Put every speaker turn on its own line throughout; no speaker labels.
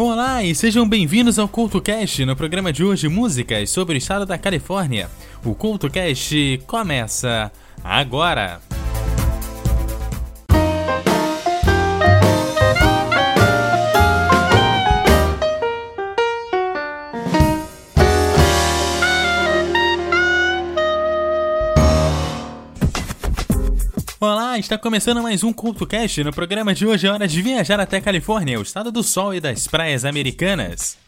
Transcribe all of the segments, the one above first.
Olá e sejam bem-vindos ao CultoCast. No programa de hoje, músicas sobre o estado da Califórnia. O CultoCast começa agora. Está começando mais um CultoCast. No programa de hoje é hora de viajar até Califórnia, o estado do sol e das praias americanas.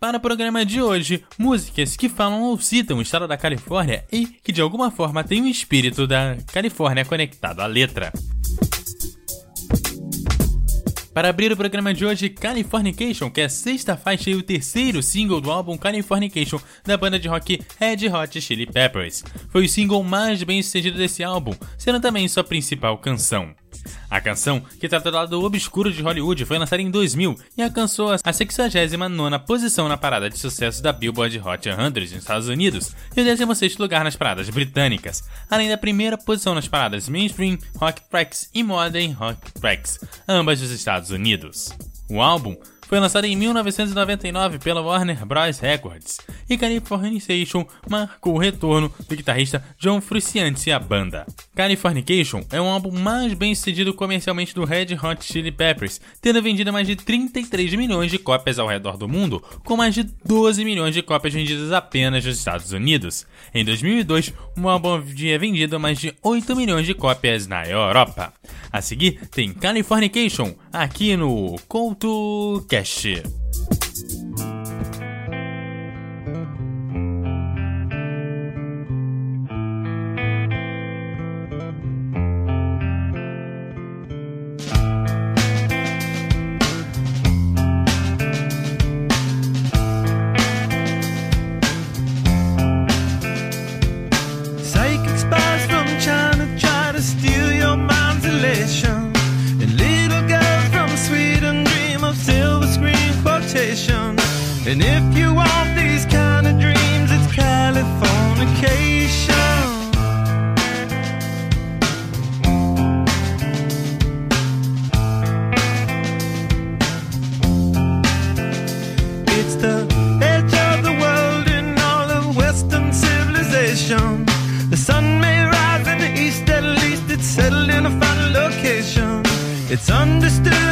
Para o programa de hoje, músicas que falam ou citam o estado da Califórnia e que de alguma forma têm o espírito da Califórnia conectado à letra. Para abrir o programa de hoje, Californication, que é a sexta faixa e o terceiro single do álbum Californication da banda de rock Red Hot Chili Peppers. Foi o single mais bem sucedido desse álbum, sendo também sua principal canção. A canção, que trata do lado obscuro de Hollywood, foi lançada em 2000 e alcançou a 69ª posição na parada de sucesso da Billboard Hot 100 nos Estados Unidos e o 16º lugar nas paradas britânicas, além da primeira posição nas paradas Mainstream Rock Tracks e Modern Rock Tracks, ambas dos Estados Unidos. O álbum foi lançado em 1999 pela Warner Bros. Records e Californication marcou o retorno do guitarrista John Frusciante à banda. Californication é um álbum mais bem sucedido comercialmente do Red Hot Chili Peppers, tendo vendido mais de 33 milhões de cópias ao redor do mundo, com mais de 12 milhões de cópias vendidas apenas nos Estados Unidos. Em 2002, o álbum havia vendido mais de 8 milhões de cópias na Europa. A seguir tem Californication aqui no Couto Cash. And It's understood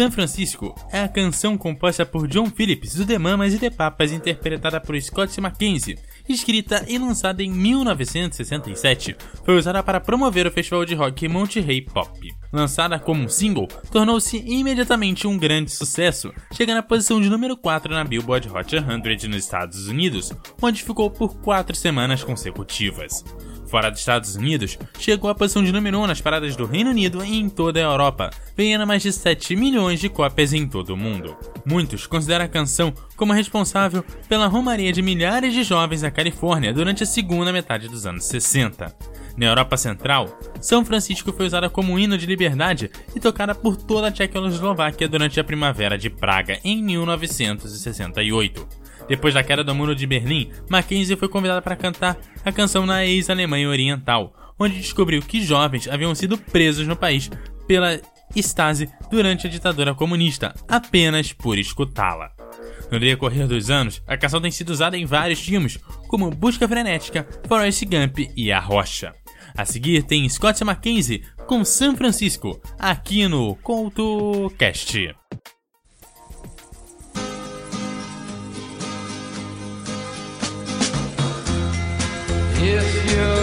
San Francisco é a canção composta por John Phillips do The Mamas e The Papas, interpretada por Scott McKenzie, escrita e lançada em 1967, foi usada para promover o festival de rock Monterey Pop. Lançada como single, tornou-se imediatamente um grande sucesso, chegando à posição de número 4 na Billboard Hot 100 nos Estados Unidos, onde ficou por quatro semanas consecutivas. Fora dos Estados Unidos, chegou à posição de número 1 nas paradas do Reino Unido e em toda a Europa, vendendo mais de 7 milhões de cópias em todo o mundo. Muitos consideram a canção como responsável pela romaria de milhares de jovens na Califórnia durante a segunda metade dos anos 60. Na Europa Central, São Francisco foi usada como hino de liberdade e tocada por toda a Tchecoslováquia durante a Primavera de Praga em 1968. Depois da queda do muro de Berlim, Mackenzie foi convidada para cantar a canção na ex-Alemanha Oriental, onde descobriu que jovens haviam sido presos no país pela Stasi durante a ditadura comunista, apenas por escutá-la. No decorrer dos anos, a canção tem sido usada em vários filmes, como Busca Frenética, Forrest Gump e A Rocha. A seguir tem Scott Mackenzie com San Francisco, aqui no CoutoCast.
If you're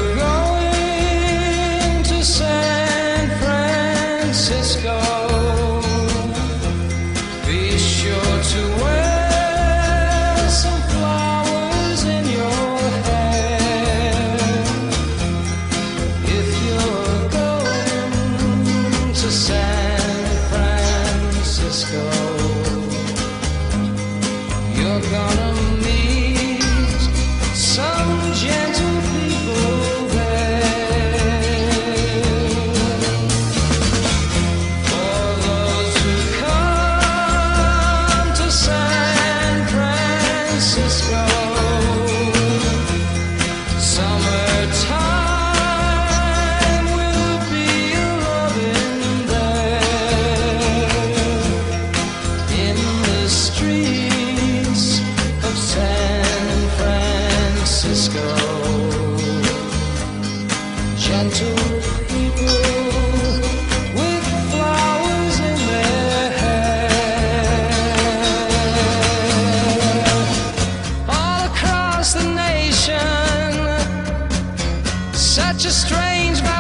such a strange vibration.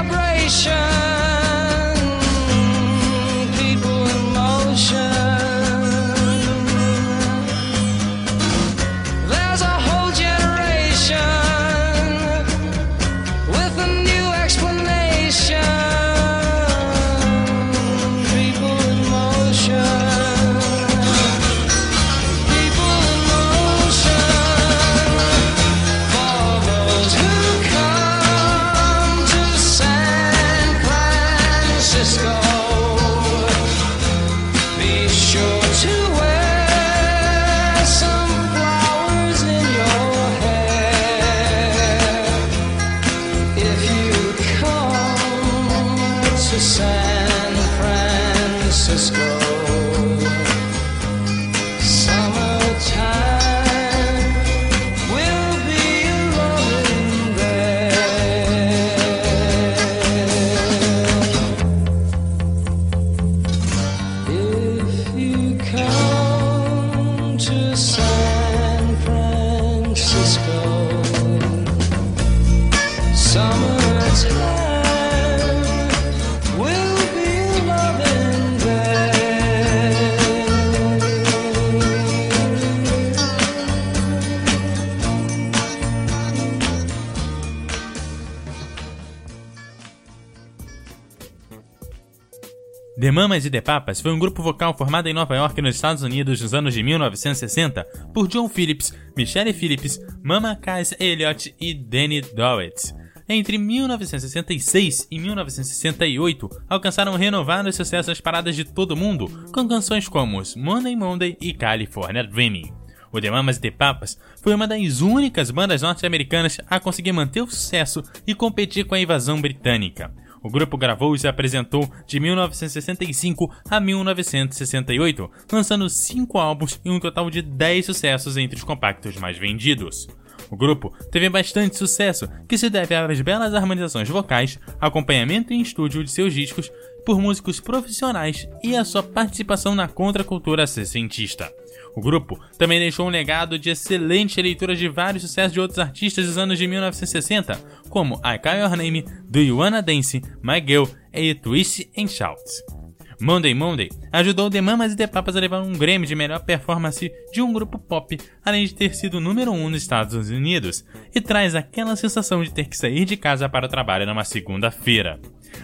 Mamas e The Papas foi um grupo vocal formado em Nova York, nos Estados Unidos, nos anos de 1960, por John Phillips, Michelle Phillips, Mama Cass Elliott e Danny Dowett. Entre 1966 e 1968, alcançaram renovados sucessos nas paradas de todo o mundo, com canções como Monday Monday e California Dreaming. O The Mamas e The Papas foi uma das únicas bandas norte-americanas a conseguir manter o sucesso e competir com a invasão britânica. O grupo gravou e se apresentou de 1965 a 1968, lançando cinco álbuns e um total de 10 sucessos entre os compactos mais vendidos. O grupo teve bastante sucesso, que se deve às belas harmonizações vocais, acompanhamento em estúdio de seus discos por músicos profissionais e a sua participação na contracultura sessentista. O grupo também deixou um legado de excelente leitura de vários sucessos de outros artistas dos anos de 1960, como I Call Your Name, Do You Wanna Dance, My Girl e Twist and Shout. Monday Monday ajudou The Mamas e The Papas a levar um Grammy de melhor performance de um grupo pop, além de ter sido número 1 um nos Estados Unidos, e traz aquela sensação de ter que sair de casa para o trabalho numa segunda-feira.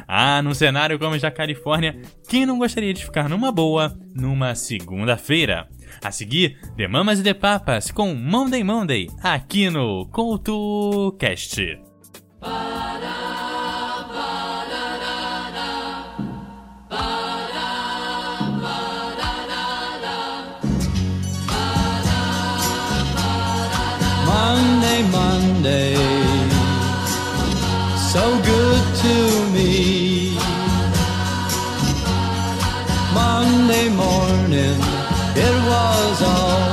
Ah, num cenário como o da Califórnia, quem não gostaria de ficar numa boa numa segunda-feira? A seguir, The Mamas e The Papas com Monday Monday, aqui no CoutoCast.
Monday, Monday, so good to me. Monday morning, it was all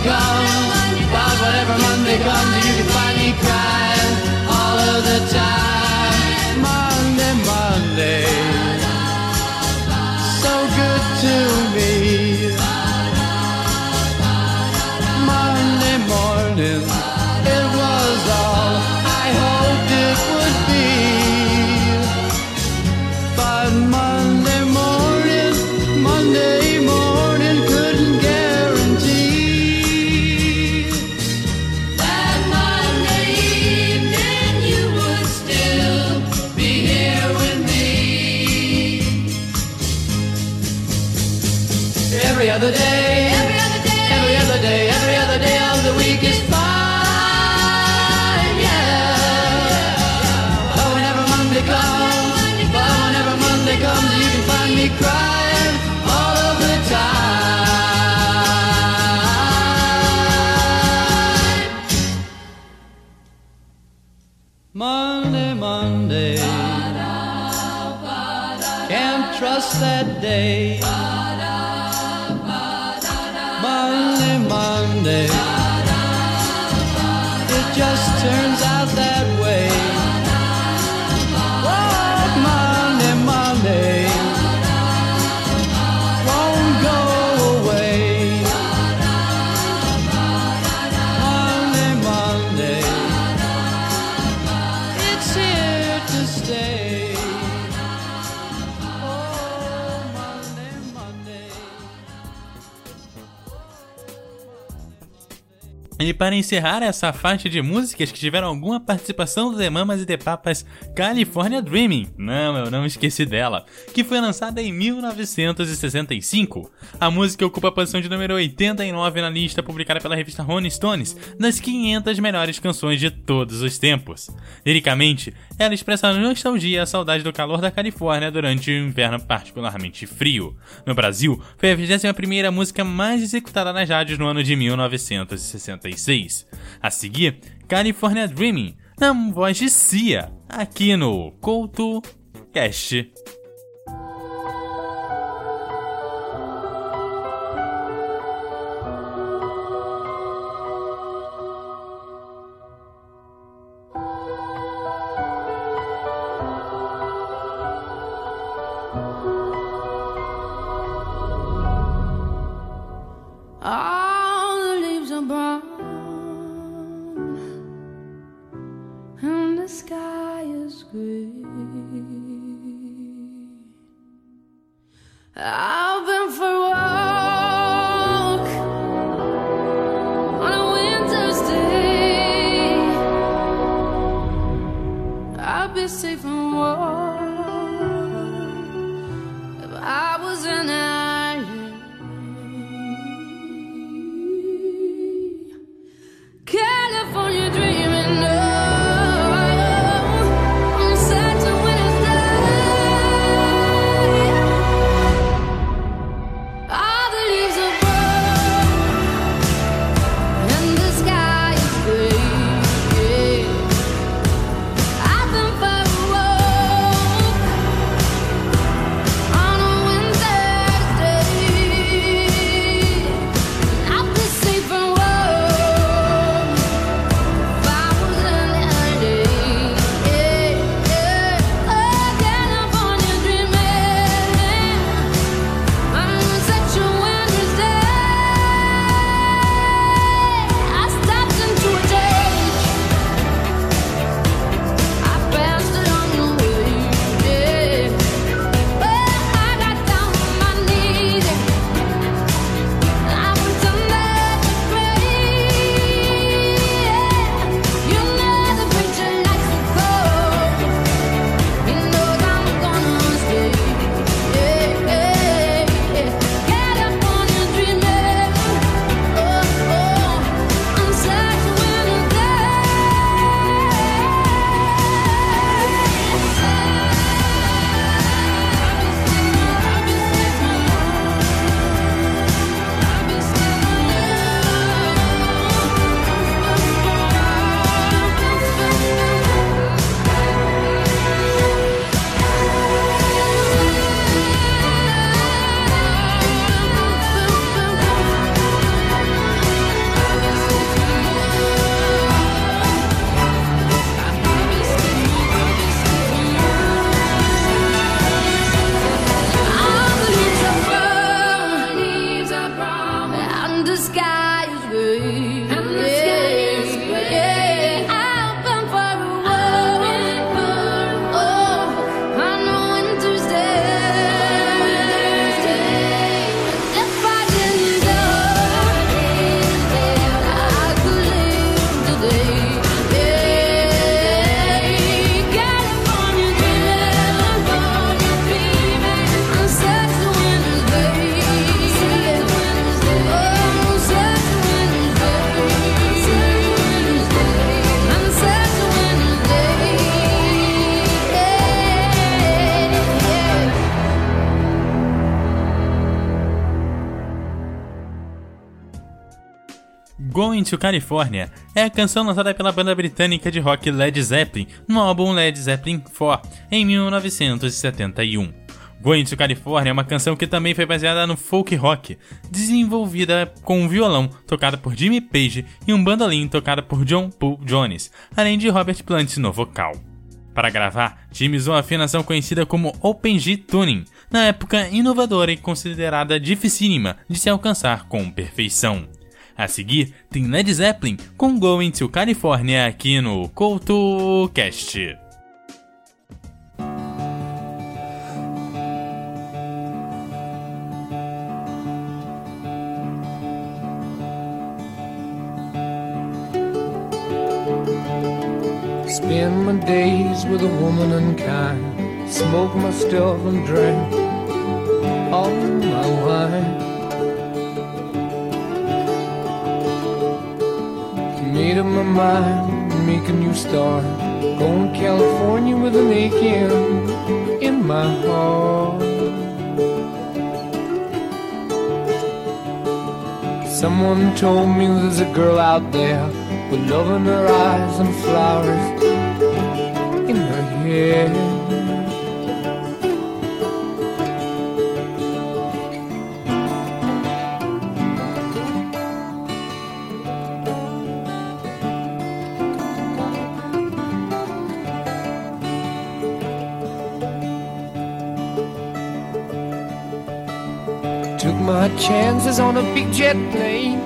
whenever Monday crying all of the time. Monday, Monday, can't trust that day.
Para encerrar essa faixa de músicas que tiveram alguma participação do The Mamas e The Papas, California Dreaming, não, eu não esqueci dela, que foi lançada em 1965. A música ocupa a posição de número 89 na lista publicada pela revista Rolling Stones das 500 melhores canções de todos os tempos. Liricamente, ela expressa a nostalgia e a saudade do calor da Califórnia durante um inverno particularmente frio. No Brasil, foi a 21ª música mais executada nas rádios no ano de 1966. A seguir, California Dreaming, na voz de Cia, aqui no Couto Cast.
I'd be the sky is gray.
Going to California é a canção lançada pela banda britânica de rock Led Zeppelin no álbum Led Zeppelin 4 em 1971. Going to California é uma canção que também foi baseada no folk rock, desenvolvida com um violão tocado por Jimmy Page e um bandolim tocado por John Paul Jones, além de Robert Plant no vocal. Para gravar, Jimmy usou a afinação conhecida como Open G Tuning, na época inovadora e considerada dificílima de se alcançar com perfeição. A seguir, tem Led Zeppelin com Going to California aqui no CoutoCast.
Spend my days with a woman unkind. Smoke my stuff and drink all my wine. Made up my mind, make a new start. Going to California with an aching in my heart. Someone told me there's a girl out there with love in her eyes and flowers in her hair. Chances on a big jet plane.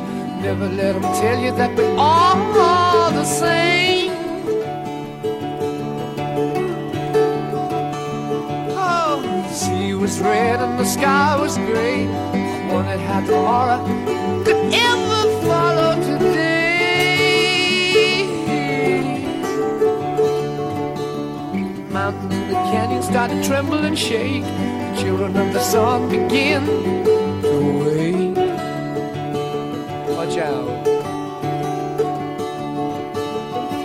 Never let them tell you that we're all the same. Oh, The sea was red and the sky was gray. That had tomorrow could ever follow today. Mountains in the canyon start to tremble and shake. The children of the sun begin Joe.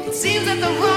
It seems that the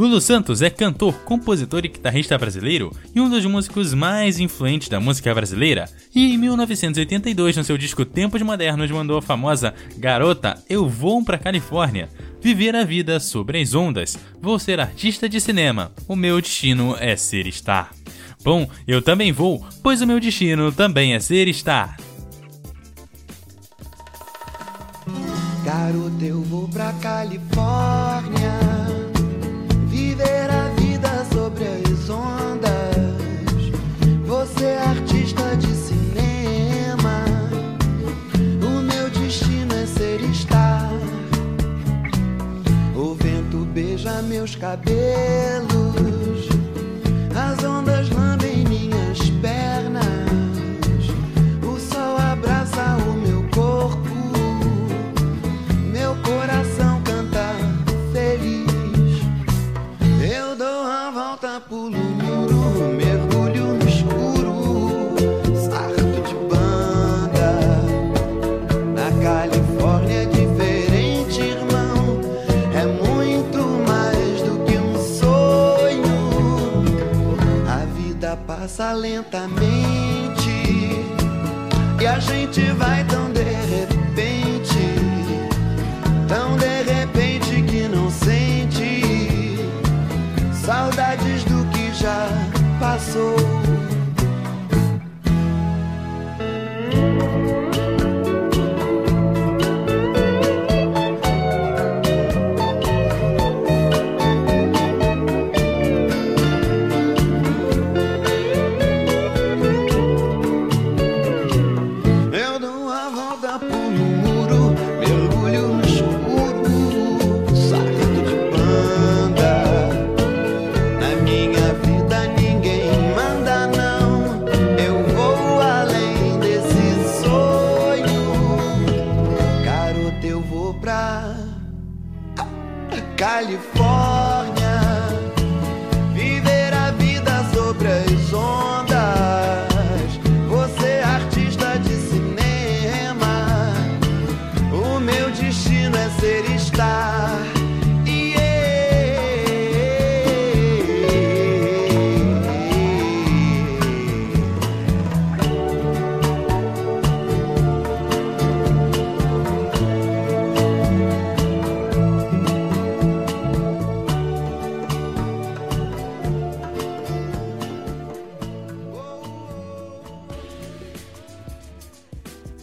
Lulu Santos é cantor, compositor e guitarrista brasileiro e um dos músicos mais influentes da música brasileira. E em 1982, no seu disco Tempos Modernos, mandou a famosa Garota, eu vou pra Califórnia. Viver a vida sobre as ondas. Vou ser artista de cinema. O meu destino é ser star. Bom, eu também vou, pois o meu destino também é ser star.
Garota, eu vou pra Califórnia cabelos lentamente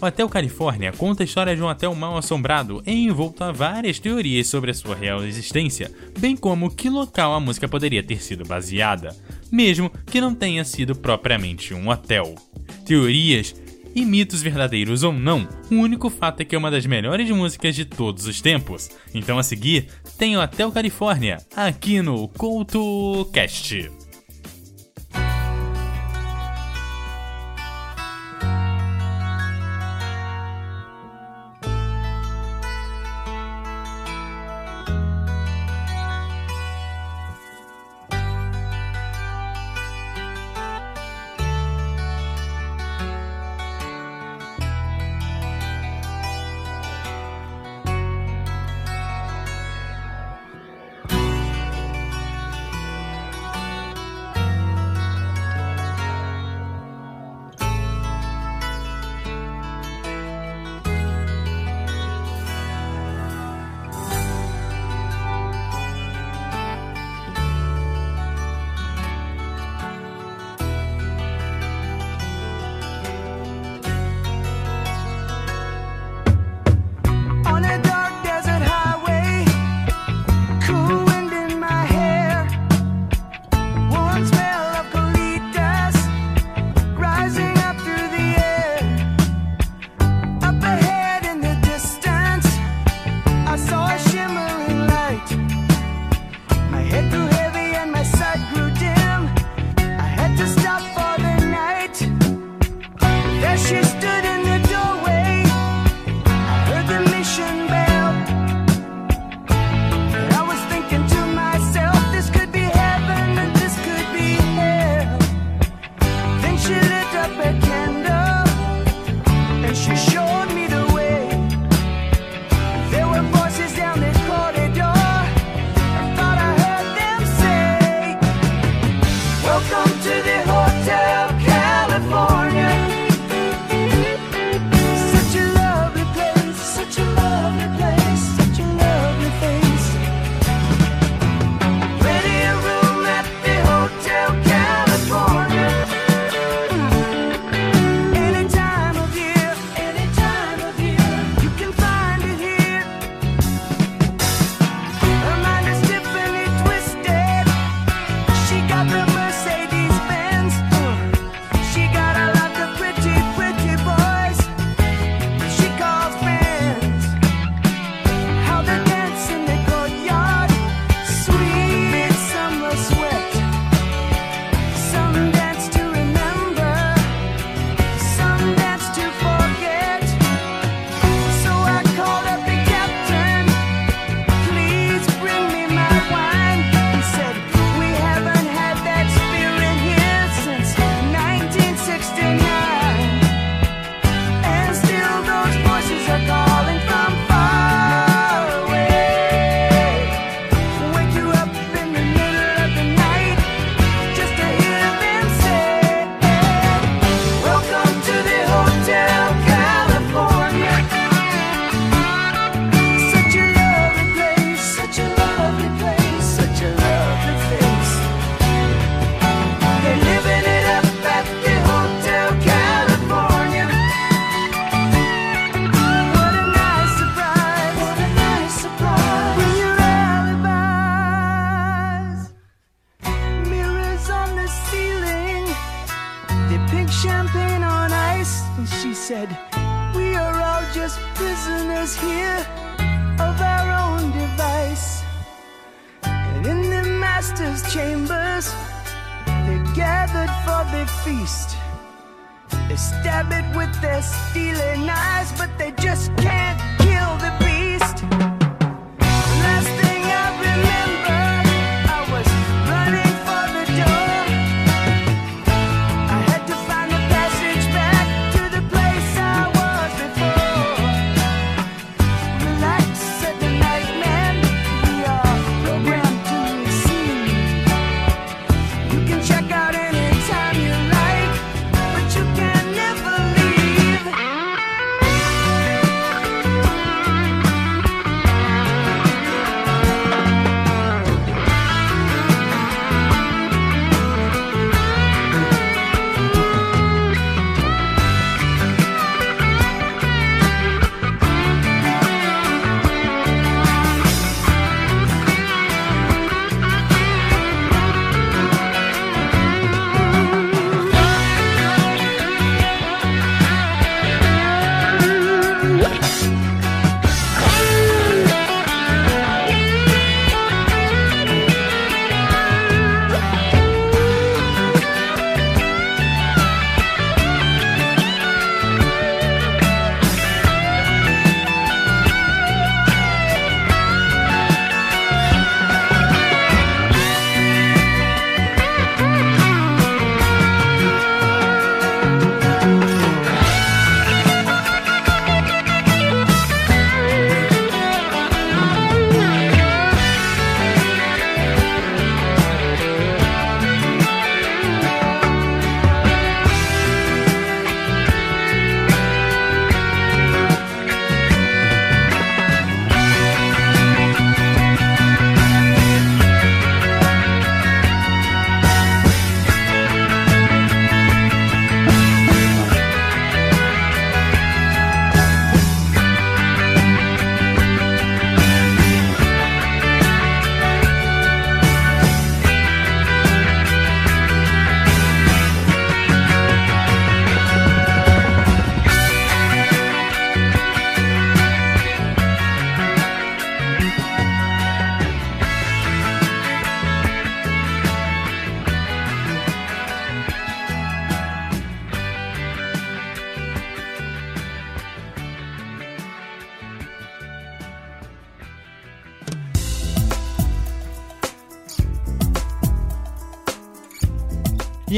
Hotel Califórnia conta a história de um hotel mal assombrado envolto a várias teorias sobre a sua real existência, bem como que local a música poderia ter sido baseada, mesmo que não tenha sido propriamente um hotel. Teorias e mitos verdadeiros ou não, o único fato é que é uma das melhores músicas de todos os tempos. Então a seguir, tem o Hotel Califórnia, aqui no CoutoCast.
stab it with their stealing eyes, but they just can't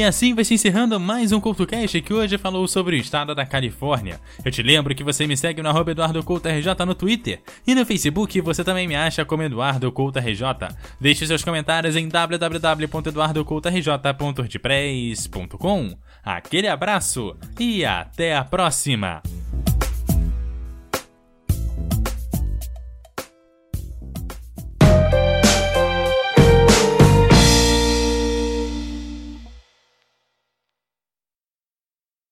E assim vai se encerrando mais um CultoCast que hoje falou sobre o estado da Califórnia. Eu te lembro que você me segue no arroba EduardoCoutoRJ no Twitter e no Facebook você também me acha como EduardoCoutoRJ. Deixe seus comentários em www.eduardocoutorj.wordpress.com. Aquele abraço e até a próxima!